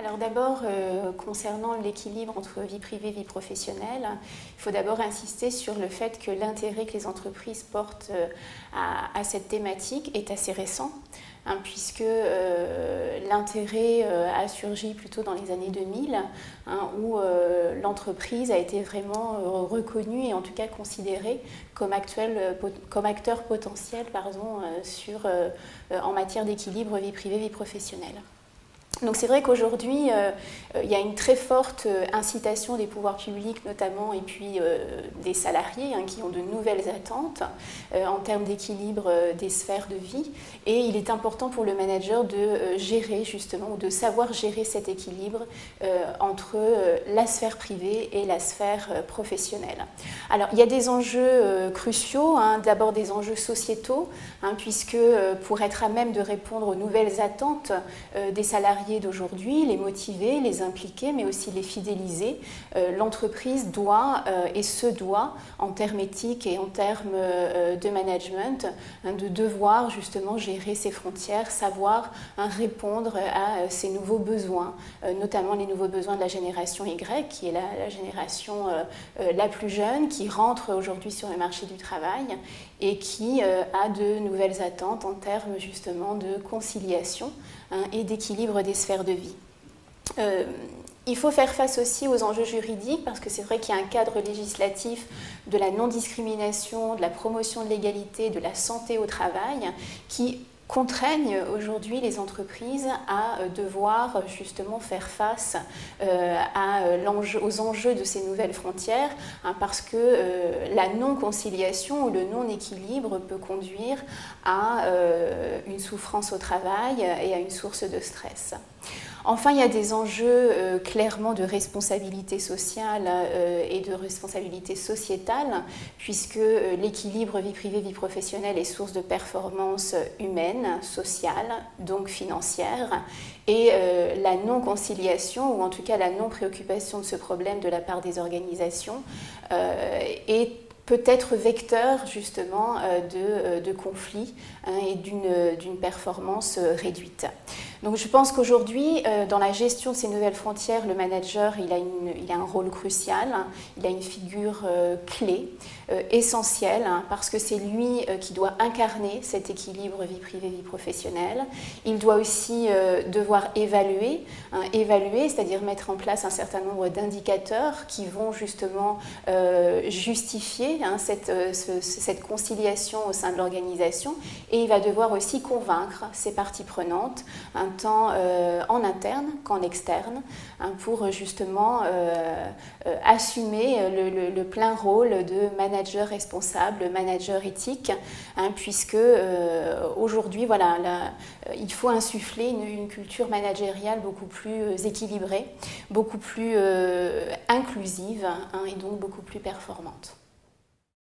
alors d'abord, euh, concernant l'équilibre entre vie privée et vie professionnelle, il faut d'abord insister sur le fait que l'intérêt que les entreprises portent euh, à, cette thématique est assez récent, hein, puisque euh, l'intérêt a surgi plutôt dans les années 2000, hein, où l'entreprise a été vraiment reconnue et en tout cas considérée comme, acteur potentiel en matière d'équilibre vie privée-vie professionnelle. Donc c'est vrai qu'aujourd'hui, euh, euh, il y a une très forte euh, incitation des pouvoirs publics notamment et puis des salariés hein, qui ont de nouvelles attentes en termes d'équilibre des sphères de vie. Et il est important pour le manager de gérer justement ou de savoir gérer cet équilibre entre la sphère privée et la sphère professionnelle. Alors il y a des enjeux cruciaux, hein, d'abord des enjeux sociétaux, hein, puisque pour être à même de répondre aux nouvelles attentes des salariés, d'aujourd'hui, les motiver, les impliquer, mais aussi les fidéliser. Euh, l'entreprise doit euh, et se doit, en termes éthiques et en termes euh, de management, hein, de devoir justement gérer ses frontières, savoir hein, répondre à ces nouveaux besoins, notamment les nouveaux besoins de la génération Y, qui est la, la génération la plus jeune, qui rentre aujourd'hui sur le marché du travail et qui a de nouvelles attentes en termes justement de conciliation hein, et d'équilibre des de vie. Euh, il faut faire face aussi aux enjeux juridiques parce que c'est vrai qu'il y a un cadre législatif de la non-discrimination, de la promotion de l'égalité, de la santé au travail qui contraignent aujourd'hui les entreprises à euh, devoir justement faire face euh, aux enjeux de ces nouvelles frontières hein, parce que la non-conciliation ou le non-équilibre peut conduire à une souffrance au travail et à une source de stress. Enfin, il y a des enjeux euh, clairement de responsabilité sociale euh, et de responsabilité sociétale, puisque euh, l'équilibre vie privée-vie professionnelle est source de performance humaine, sociale, donc financière, et la non-conciliation, ou en tout cas la non-préoccupation de ce problème de la part des organisations, est peut être vecteur justement de, conflits hein, et d'une performance réduite. Donc je pense qu'aujourd'hui, euh, dans la gestion de ces nouvelles frontières, le manager, il a, un rôle crucial, il a une figure euh, clé, euh, essentielle, hein, parce que c'est lui qui doit incarner cet équilibre vie privée-vie professionnelle. Il doit aussi devoir évaluer, hein, évaluer, c'est-à-dire mettre en place un certain nombre d'indicateurs qui vont justement justifier hein, cette conciliation au sein de l'organisation, et il va devoir aussi convaincre ses parties prenantes tant euh, en interne qu'en externe, hein, pour justement euh, euh, assumer le, plein rôle de manager responsable, manager éthique, hein, puisque aujourd'hui, voilà, il faut insuffler une, culture managériale beaucoup plus équilibrée, beaucoup plus inclusive hein, et donc beaucoup plus performante.